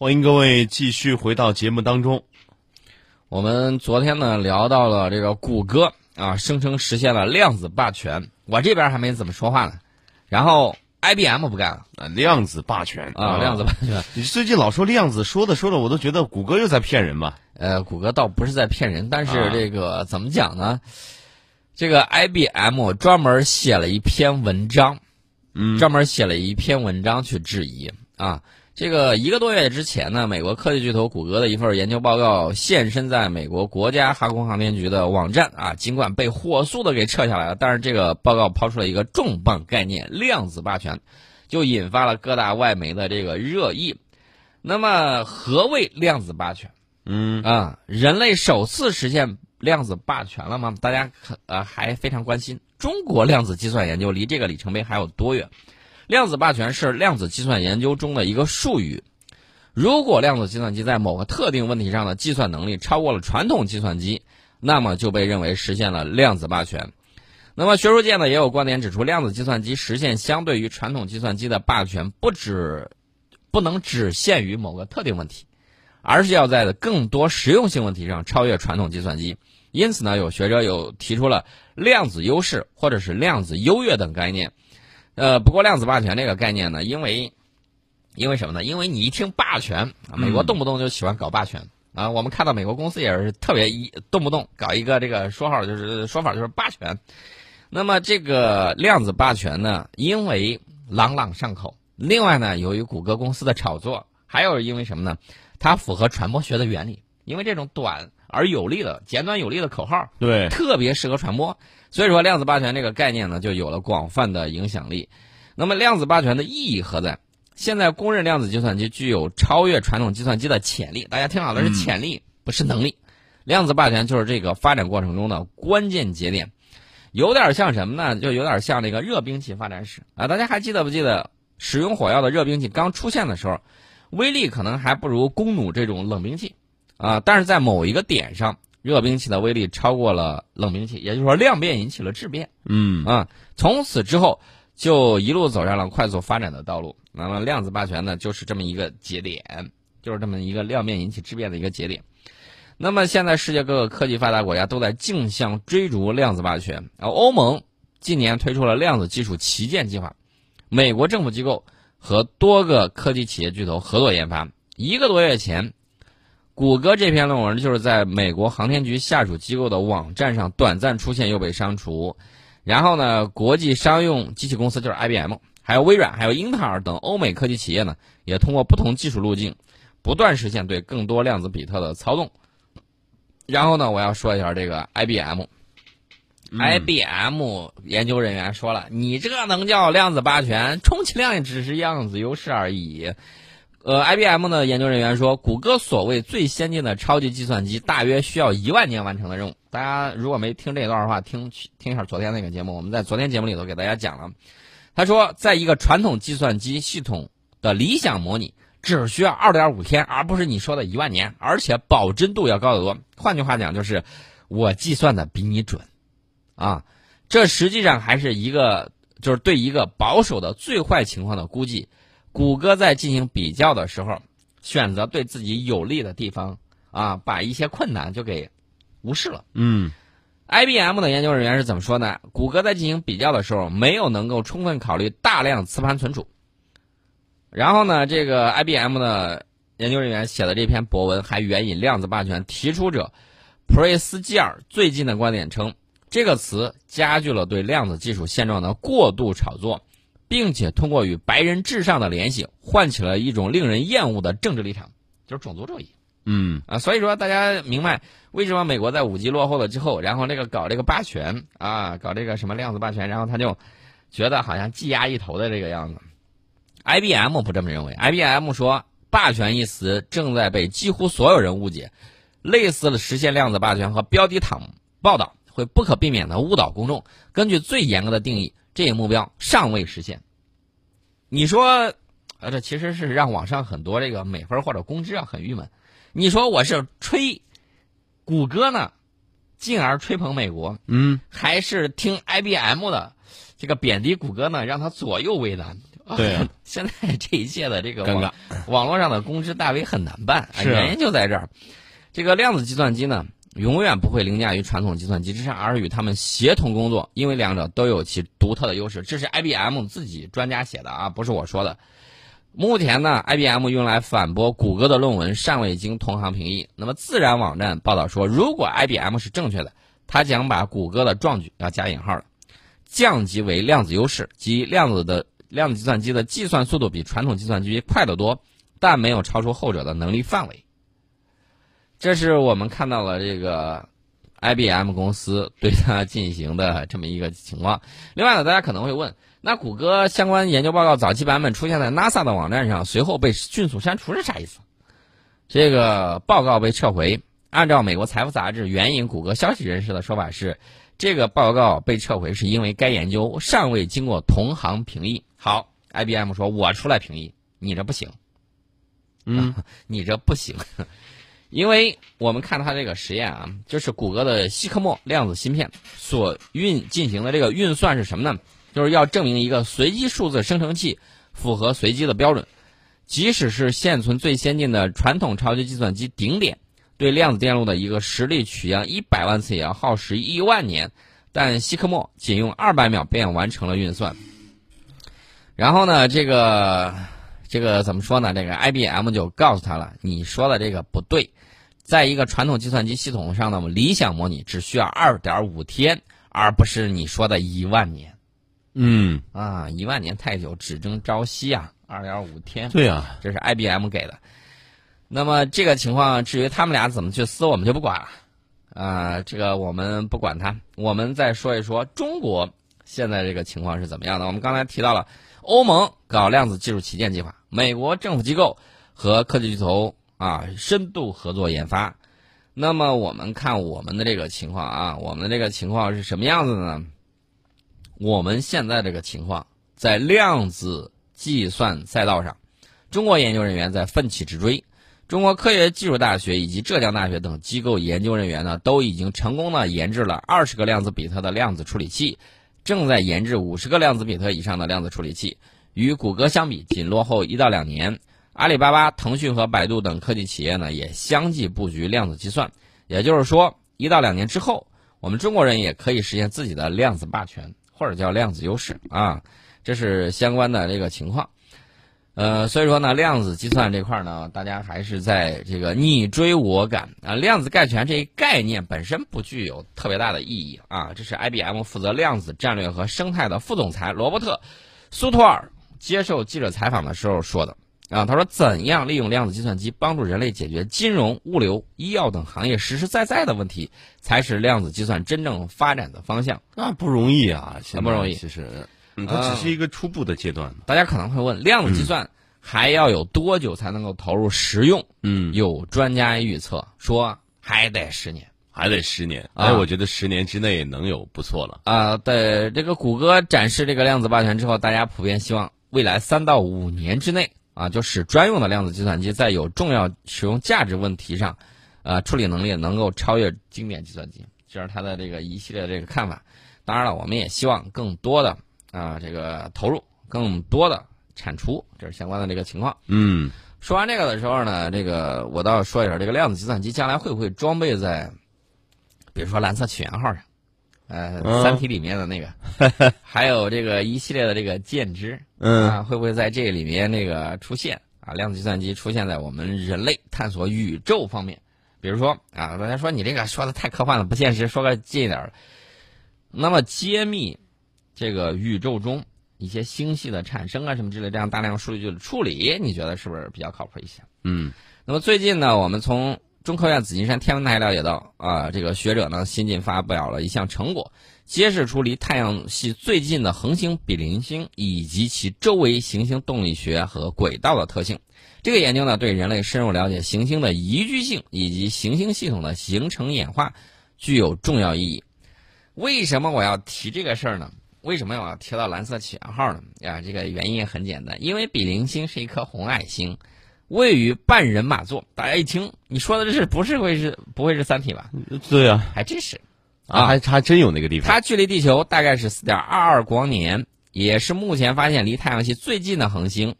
欢迎各位继续回到节目当中。我们昨天呢聊到了这个谷歌啊，声称实现了量子霸权，我这边还没怎么说话呢。然后 IBM 不干了啊，量子霸权啊，量子霸权。你最近老说量子，说的说的，我都觉得谷歌又在骗人吧？呃，谷歌倒不是在骗人，但是这个怎么讲呢？这个 IBM 专门写了一篇文章，嗯，专门写了一篇文章去质疑啊。这个一个多月之前呢，美国科技巨头谷歌的一份研究报告现身在美国国家航空航天局的网站啊，尽管被火速的给撤下来了，但是这个报告抛出了一个重磅概念——量子霸权，就引发了各大外媒的这个热议。那么，何谓量子霸权？嗯啊，人类首次实现量子霸权了吗？大家可呃还非常关心。中国量子计算研究离这个里程碑还有多远？量子霸权是量子计算研究中的一个术语。如果量子计算机在某个特定问题上的计算能力超过了传统计算机，那么就被认为实现了量子霸权。那么学术界呢也有观点指出，量子计算机实现相对于传统计算机的霸权，不只不能只限于某个特定问题，而是要在更多实用性问题上超越传统计算机。因此呢，有学者有提出了量子优势或者是量子优越等概念。呃，不过量子霸权这个概念呢，因为，因为什么呢？因为你一听霸权，美国动不动就喜欢搞霸权啊。我们看到美国公司也是特别一动不动搞一个这个说号，就是说法就是霸权。那么这个量子霸权呢，因为朗朗上口，另外呢，由于谷歌公司的炒作，还有因为什么呢？它符合传播学的原理，因为这种短而有力的、简短有力的口号，对，特别适合传播。所以说，量子霸权这个概念呢，就有了广泛的影响力。那么，量子霸权的意义何在？现在公认量子计算机具有超越传统计算机的潜力。大家听好了，是潜力，不是能力。量子霸权就是这个发展过程中的关键节点，有点像什么呢？就有点像那个热兵器发展史啊。大家还记得不记得，使用火药的热兵器刚出现的时候，威力可能还不如弓弩这种冷兵器啊。但是在某一个点上，热兵器的威力超过了冷兵器，也就是说量变引起了质变。嗯啊，从此之后就一路走上了快速发展的道路。那么量子霸权呢，就是这么一个节点，就是这么一个量变引起质变的一个节点。那么现在世界各个科技发达国家都在竞相追逐量子霸权。啊，欧盟近年推出了量子技术旗舰计划，美国政府机构和多个科技企业巨头合作研发。一个多月前。谷歌这篇论文就是在美国航天局下属机构的网站上短暂出现又被删除，然后呢，国际商用机器公司就是 IBM，还有微软，还有英特尔等欧美科技企业呢，也通过不同技术路径，不断实现对更多量子比特的操纵。然后呢，我要说一下这个 IBM，IBM 研究人员说了，你这能叫量子霸权？充其量也只是量子优势而已。呃，IBM 的研究人员说，谷歌所谓最先进的超级计算机，大约需要一万年完成的任务。大家如果没听这段的话，听听一下昨天那个节目，我们在昨天节目里头给大家讲了。他说，在一个传统计算机系统的理想模拟，只需要二点五天，而不是你说的一万年，而且保真度要高得多。换句话讲，就是我计算的比你准，啊，这实际上还是一个就是对一个保守的最坏情况的估计。谷歌在进行比较的时候，选择对自己有利的地方啊，把一些困难就给无视了。嗯，IBM 的研究人员是怎么说呢？谷歌在进行比较的时候，没有能够充分考虑大量磁盘存储。然后呢，这个 IBM 的研究人员写的这篇博文还援引量子霸权提出者普瑞斯基尔最近的观点称，这个词加剧了对量子技术现状的过度炒作。并且通过与白人至上的联系，唤起了一种令人厌恶的政治立场，就是种族主义。嗯啊，所以说大家明白为什么美国在五 G 落后了之后，然后那个搞这个霸权啊，搞这个什么量子霸权，然后他就觉得好像技压一头的这个样子。IBM 不这么认为，IBM 说“霸权”一词正在被几乎所有人误解，类似的实现量子霸权和标题党报道会不可避免的误导公众。根据最严格的定义。这一目标尚未实现，你说，呃，这其实是让网上很多这个美分或者公知啊很郁闷。你说我是吹谷歌呢，进而吹捧美国，嗯，还是听 IBM 的这个贬低谷歌呢，让他左右为难？对啊，现在这一切的这个网网络上的公知大 V 很难办，原因就在这儿。这个量子计算机呢，永远不会凌驾于传统计算机之上，而与它们协同工作，因为两者都有其独特的优势。这是 IBM 自己专家写的啊，不是我说的。目前呢，IBM 用来反驳谷歌的论文尚未经同行评议。那么，自然网站报道说，如果 IBM 是正确的，它将把谷歌的壮举要加引号的降级为量子优势，即量子的量子计算机的计算速度比传统计算机快得多，但没有超出后者的能力范围。这是我们看到了这个 IBM 公司对它进行的这么一个情况。另外呢，大家可能会问，那谷歌相关研究报告早期版本出现在 NASA 的网站上，随后被迅速删除是啥意思？这个报告被撤回。按照美国财富杂志援引谷歌消息人士的说法是，这个报告被撤回是因为该研究尚未经过同行评议。好，IBM 说我出来评议，你这不行，嗯，你这不行，因为我们看它这个实验啊，就是谷歌的希克莫量子芯片所运进行的这个运算是什么呢？就是要证明一个随机数字生成器符合随机的标准，即使是现存最先进的传统超级计算机顶点。对量子电路的一个实力取样一百万次也要耗时一万年，但希克莫仅用二百秒便完成了运算。然后呢，这个这个怎么说呢？这个 IBM 就告诉他了，你说的这个不对，在一个传统计算机系统上呢，我们理想模拟只需要二点五天，而不是你说的一万年嗯，啊！一万年太久，只争朝夕啊！二点五天，对啊，这是 IBM 给的。那么这个情况，至于他们俩怎么去撕，我们就不管了。啊、这个我们不管他。我们再说一说中国现在这个情况是怎么样的。我们刚才提到了欧盟搞量子技术旗舰计划，美国政府机构和科技巨头啊深度合作研发。那么我们看我们的这个情况啊，我们的这个情况是什么样子的呢？我们现在这个情况，在量子计算赛道上，中国研究人员在奋起直追。中国科学技术大学以及浙江大学等机构研究人员呢，都已经成功的研制了二十个量子比特的量子处理器，正在研制五十个量子比特以上的量子处理器。与谷歌相比，仅落后一到两年。阿里巴巴、腾讯和百度等科技企业呢，也相继布局量子计算。也就是说，一到两年之后，我们中国人也可以实现自己的量子霸权，或者叫量子优势啊。这是相关的这个情况。呃，所以说呢，量子计算这块呢，大家还是在这个你追我赶啊。量子概全这一概念本身不具有特别大的意义啊。这是 IBM 负责量子战略和生态的副总裁罗伯特·苏托尔接受记者采访的时候说的啊。他说，怎样利用量子计算机帮助人类解决金融、物流、医药等行业实实在在的问题，才是量子计算真正发展的方向。那不容易啊，很不容易其实，嗯，它只是一个初步的阶段。大家可能会问，量子计算还要有多久才能够投入实用？嗯，有专家预测说还得十年还得十年。啊哎，我觉得十年之内能有不错了。啊。对这个谷歌展示这个量子霸权之后，大家普遍希望未来三到五年之内啊，就使专用的量子计算机在有重要使用价值问题上，呃，处理能力能够超越经典计算机。这是他的这个一系列的这个看法。当然了，我们也希望更多的啊这个投入，更多的产出，这是相关的这个情况。嗯，说完这个的时候呢，这个我倒要说一下，这个量子计算机将来会不会装备在，比如说蓝色起源号上，呃，嗯三体》里面的那个，还有这个一系列的这个剑枝，嗯啊，会不会在这里面那个出现啊？量子计算机出现在我们人类探索宇宙方面，比如说啊，大家说你这个说的太科幻了，不现实，说个近一点儿。那么揭秘这个宇宙中一些星系的产生啊什么之类这样大量数据的处理，你觉得是不是比较靠谱一些？嗯那么最近呢，我们从中科院紫金山天文台了解到，啊，这个学者呢新近发表了一项成果，揭示出离太阳系最近的恒星比邻星以及其周围行星动力学和轨道的特性。这个研究呢，对人类深入了解行星的宜居性以及行星系统的形成演化具有重要意义。为什么我要提这个事儿呢？为什么我要提到蓝色起源号呢？啊，这个原因也很简单，因为比邻星是一颗红矮星，位于半人马座。大家一听，你说的这是不是会是不会是三体吧？对啊，还真是。啊，还还真有那个地方。它距离地球大概是四点二二光年，也是目前发现离太阳系最近的恒星。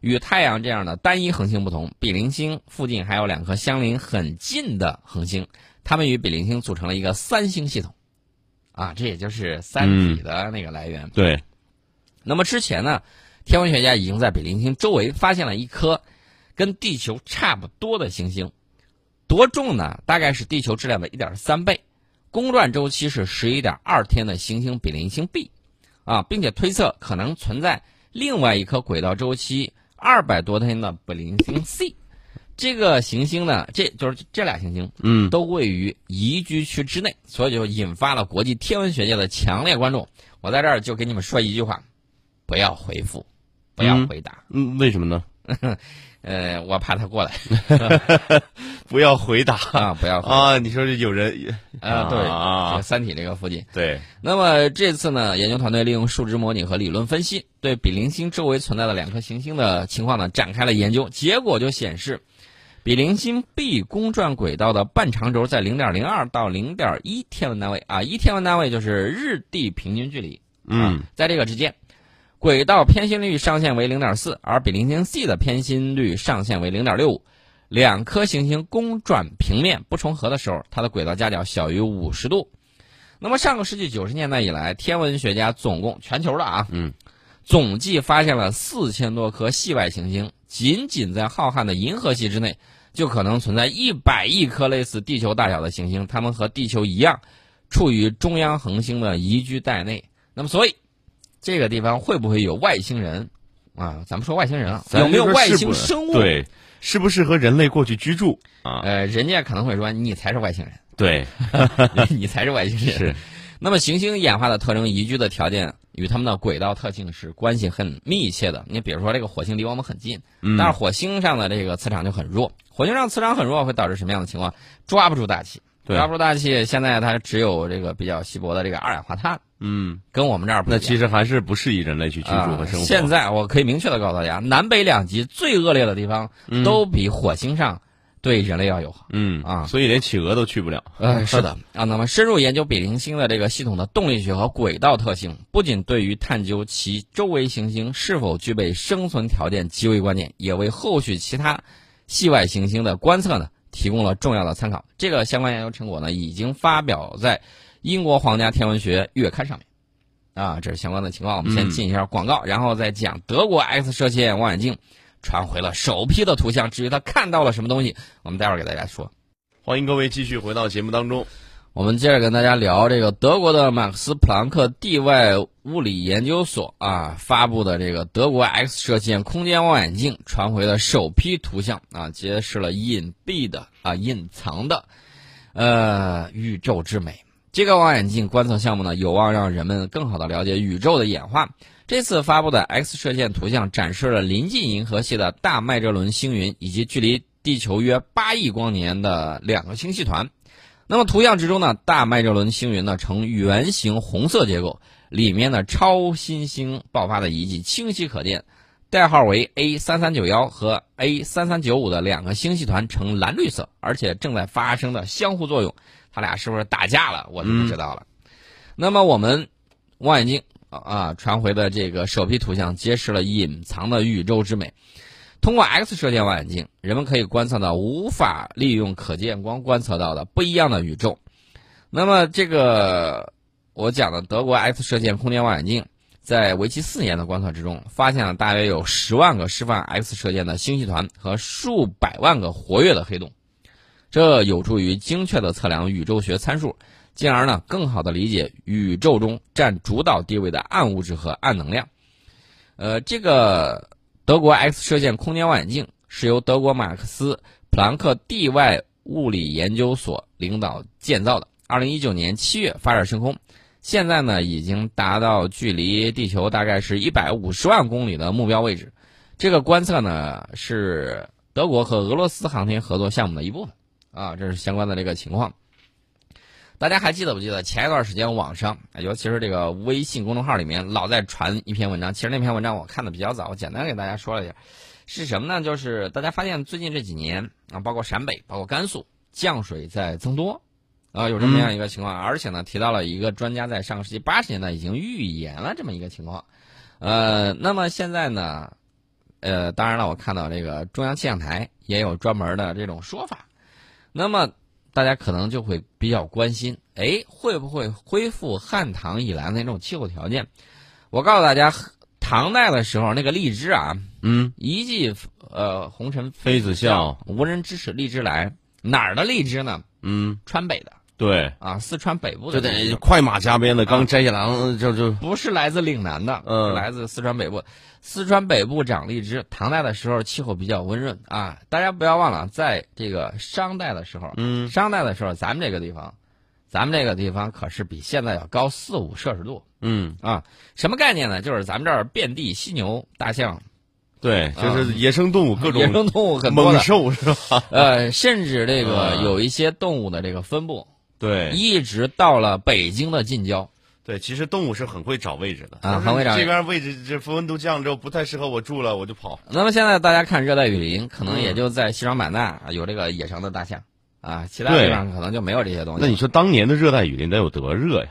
与太阳这样的单一恒星不同，比邻星附近还有两颗相邻很近的恒星，它们与比邻星组成了一个三星系统。啊，这也就是《三体》的那个来源。对。那么之前呢，天文学家已经在比邻星周围发现了一颗跟地球差不多的行星，多重呢？大概是地球质量的一点三倍，公转周期是十一点二天的行星比邻星 B，啊，并且推测可能存在另外一颗轨道周期。二百多天的比邻星 C，这个行星呢，这就是这俩行星，嗯，都位于宜居区之内，所以就引发了国际天文学界的强烈关注。我在这儿就给你们说一句话：不要回复，不要回答。嗯，为什么呢？呃，我怕他过来。不要回答啊！不要啊！你说是有人啊？对啊，三体这个附近。对。那么这次呢，研究团队利用数值模拟和理论分析，对比邻星周围存在的两颗行星的情况呢，展开了研究。结果就显示，比邻星 B 公转轨道的半长轴在零点零二到零点一天文单位啊，一天文单位就是日地平均距离。嗯，在这个之间，轨道偏心率上限为零点四，而比邻星 C 的偏心率上限为零点六五。两颗行星公转平面不重合的时候，它的轨道夹角小于五十度。那么上个世纪九十年代以来，天文学家总共全球的啊，嗯，总计发现了四千多颗系外行星。仅仅在浩瀚的银河系之内，就可能存在一百亿颗类似地球大小的行星，它们和地球一样，处于中央恒星的宜居带内。那么，所以这个地方会不会有外星人啊？咱们说外星人啊，有没有外星生物？对。适不适合人类过去居住啊？呃，人家可能会说你才是外星人，对，你才是外星人。是。那么行星演化的特征、宜居的条件与它们的轨道特性是关系很密切的。你比如说，这个火星离我们很近，但是火星上的这个磁场就很弱。火星上磁场很弱，会导致什么样的情况？抓不住大气。抓不住大气，现在它只有这个比较稀薄的这个二氧化碳。嗯，跟我们这儿那其实还是不适宜人类去居住和生活。现在我可以明确的告诉大家，南北两极最恶劣的地方都比火星上对人类要友好。嗯啊，所以连企鹅都去不了。呃，是的啊。那么深入研究比邻星的这个系统的动力学和轨道特性，不仅对于探究其周围行星是否具备生存条件极为关键，也为后续其他系外行星的观测呢提供了重要的参考。这个相关研究成果呢已经发表在。英国皇家天文学月刊上面，啊，这是相关的情况。我们先进一下广告，然后再讲德国 X 射线望远镜传回了首批的图像。至于他看到了什么东西，我们待会儿给大家说。欢迎各位继续回到节目当中，我们接着跟大家聊这个德国的马克思普朗克地外物理研究所啊发布的这个德国 X 射线空间望远镜传回的首批图像啊，揭示了隐蔽的啊隐藏的呃宇宙之美。这个望远镜观测项目呢，有望让人们更好的了解宇宙的演化。这次发布的 X 射线图像展示了临近银河系的大麦哲伦星云以及距离地球约八亿光年的两个星系团。那么图像之中呢，大麦哲伦星云呢呈圆形红色结构，里面的超新星爆发的遗迹清晰可见。代号为 A 三三九幺和 A 三三九五的两个星系团呈蓝绿色，而且正在发生的相互作用。它俩是不是打架了？我就不知道了。那么我们望远镜啊传回的这个首批图像，揭示了隐藏的宇宙之美。通过 X 射线望远镜，人们可以观测到无法利用可见光观测到的不一样的宇宙。那么这个我讲的德国 X 射线空间望远镜，在为期四年的观测之中，发现了大约有十万个释放 X 射线的星系团和数百万个活跃的黑洞。这有助于精确的测量宇宙学参数，进而呢更好的理解宇宙中占主导地位的暗物质和暗能量。呃，这个德国 X 射线空间望远镜是由德国马克思普朗克地外物理研究所领导建造的，二零一九年七月发射升空，现在呢已经达到距离地球大概是一百五十万公里的目标位置。这个观测呢是德国和俄罗斯航天合作项目的一部分。啊，这是相关的这个情况。大家还记得不记得前一段时间网上，尤其是这个微信公众号里面老在传一篇文章。其实那篇文章我看的比较早，我简单给大家说了一下，是什么呢？就是大家发现最近这几年啊，包括陕北、包括甘肃降水在增多，啊，有这么样一个情况，而且呢，提到了一个专家在上个世纪八十年代已经预言了这么一个情况。呃，那么现在呢，呃，当然了，我看到这个中央气象台也有专门的这种说法。那么大家可能就会比较关心，哎，会不会恢复汉唐以来的那种气候条件？我告诉大家，唐代的时候那个荔枝啊，嗯，一骑呃红尘妃子笑，无人知是荔枝来。哪儿的荔枝呢？嗯，川北的对，啊，四川北部的就。得快马加鞭的，刚摘下来嗯就就不是来自岭南的，嗯来自四川北部。四川北部长荔枝，唐代的时候气候比较温润啊。大家不要忘了，在这个商代的时候，嗯商代的时候，咱们这个地方，咱们这个地方可是比现在要高四五摄氏度嗯，啊。什么概念呢？就是咱们这儿遍地犀牛、大象，对，就是野生动物各种野生动物很多的，猛兽是吧？呃，甚至这个嗯有一些动物的这个分布，对一直到了北京的近郊。对，其实动物是很会找位置的啊就是很会找这边位置这温度降之后不太适合我住了，我就跑。那么现在大家看热带雨林，可能嗯也就在西双版纳有这个野生的大象，啊，其他地方可能就没有这些东西。那你说当年的热带雨林得有多热呀？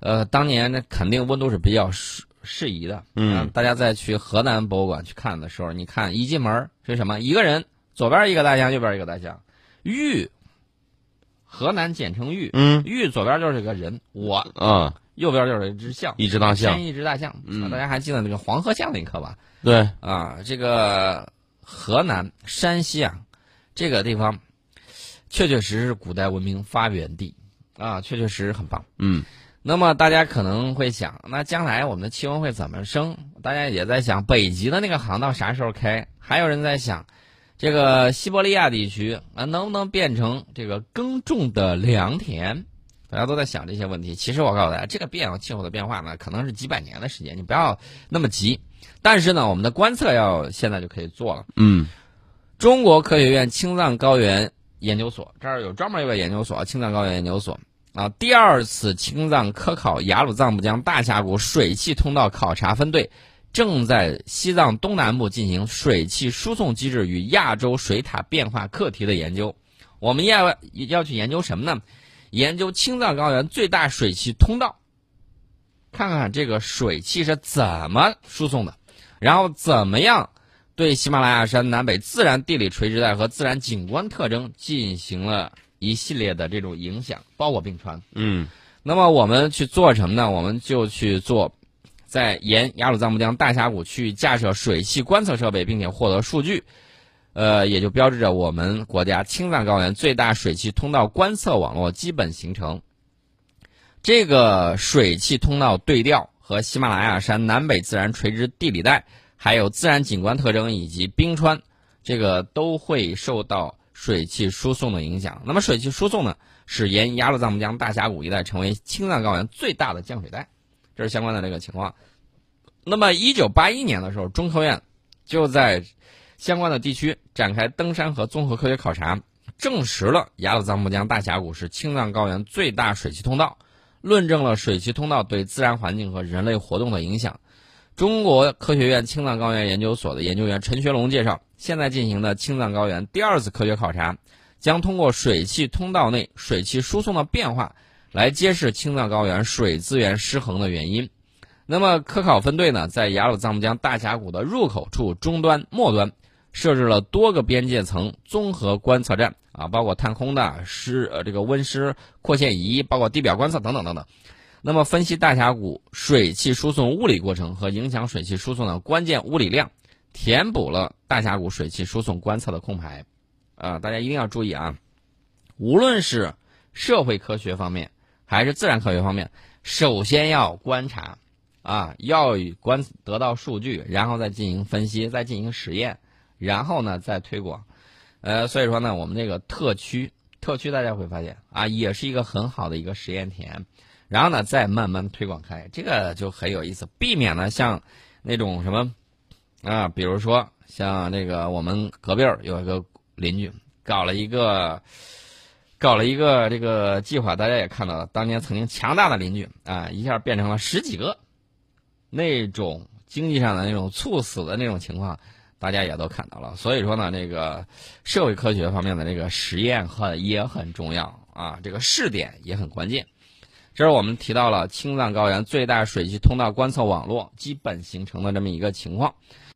呃，当年那肯定温度是比较适适宜的。嗯啊大家再去河南博物馆去看的时候，你看一进门是什么？一个人，左边一个大象，右边一个大象，玉，河南简称豫，嗯玉左边就是个人，我啊，右边就是一只象，一只大象牵，一只大象。嗯啊大家还记得那个黄河象那一课吧？对，啊，这个河南、山西啊，这个地方确确实实是古代文明发源地啊，确确实实很棒。嗯那么大家可能会想，那将来我们的气温会怎么升？大家也在想，北极的那个航道啥时候开？还有人在想，这个西伯利亚地区啊，能不能变成这个耕种的良田？大家都在想这些问题。其实我告诉大家，这个变气候的变化呢，可能是几百年的时间，你不要那么急。但是呢，我们的观测要现在就可以做了。嗯中国科学院青藏高原研究所这儿有专门一个研究所，青藏高原研究所啊，第二次青藏科考雅鲁藏布江大峡谷水汽通道考察分队正在西藏东南部进行水汽输送机制与亚洲水塔变化课题的研究。我们要要去研究什么呢？研究青藏高原最大水汽通道，看看这个水汽是怎么输送的，然后怎么样对喜马拉雅山南北自然地理垂直带和自然景观特征进行了一系列的这种影响，包括并传。嗯那么我们去做什么呢？我们就去做，在沿雅鲁藏布江大峡谷去架设水汽观测设备，并且获得数据，呃，也就标志着我们国家青藏高原最大水汽通道观测网络基本形成。这个水汽通道对调和喜马拉雅山南北自然垂直地理带，还有自然景观特征以及冰川，这个都会受到水汽输送的影响。那么水汽输送呢，使沿雅鲁藏布江大峡谷一带成为青藏高原最大的降水带，这是相关的这个情况。那么，一九八一年的时候，中科院就在相关的地区展开登山和综合科学考察，证实了雅鲁藏布江大峡谷是青藏高原最大水汽通道，论证了水汽通道对自然环境和人类活动的影响。中国科学院青藏高原研究所的研究员陈学龙介绍，现在进行的青藏高原第二次科学考察，将通过水汽通道内水汽输送的变化，来揭示青藏高原水资源失衡的原因。那么，科考分队呢，在雅鲁藏布江大峡谷的入口处终端、末端设置了多个边界层综合观测站啊，包括探空的湿呃这个温湿扩线仪，包括地表观测等等等等。那么，分析大峡谷水汽输送物理过程和影响水汽输送的关键物理量，填补了大峡谷水汽输送观测的空白。啊，大家一定要注意啊！无论是社会科学方面还是自然科学方面，首先要观察。啊，要以观得到数据，然后再进行分析，再进行实验，然后呢再推广。呃，所以说呢，我们这个特区，特区大家会发现啊，也是一个很好的一个实验田，然后呢再慢慢推广开，这个就很有意思，避免呢像那种什么啊，比如说像那个我们隔壁儿有一个邻居搞了一个。搞了一个这个计划，大家也看到了，当年曾经强大的邻居啊，一下变成了十几个，那种经济上的那种猝死的那种情况，大家也都看到了。所以说呢，这个社会科学方面的这个实验很也很重要啊，这个试点也很关键。这是我们提到了青藏高原最大水系通道观测网络基本形成的这么一个情况。